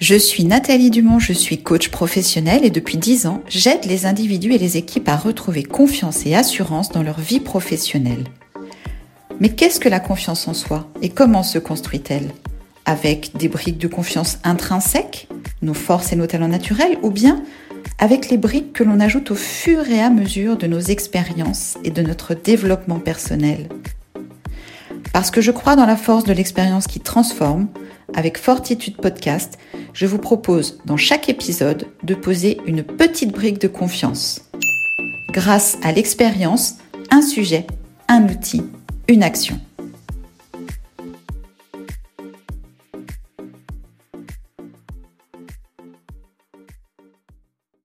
Je suis Nathalie Dumont, je suis coach professionnelle et depuis 10 ans, j'aide les individus et les équipes à retrouver confiance et assurance dans leur vie professionnelle. Mais qu'est-ce que la confiance en soi et comment se construit-elle? Avec des briques de confiance intrinsèques, nos forces et nos talents naturels, ou bien avec les briques que l'on ajoute au fur et à mesure de nos expériences et de notre développement personnel? Parce que je crois dans la force de l'expérience qui transforme, avec Fortitude Podcast, je vous propose dans chaque épisode de poser une petite brique de confiance. Grâce à l'expérience, un sujet, un outil, une action.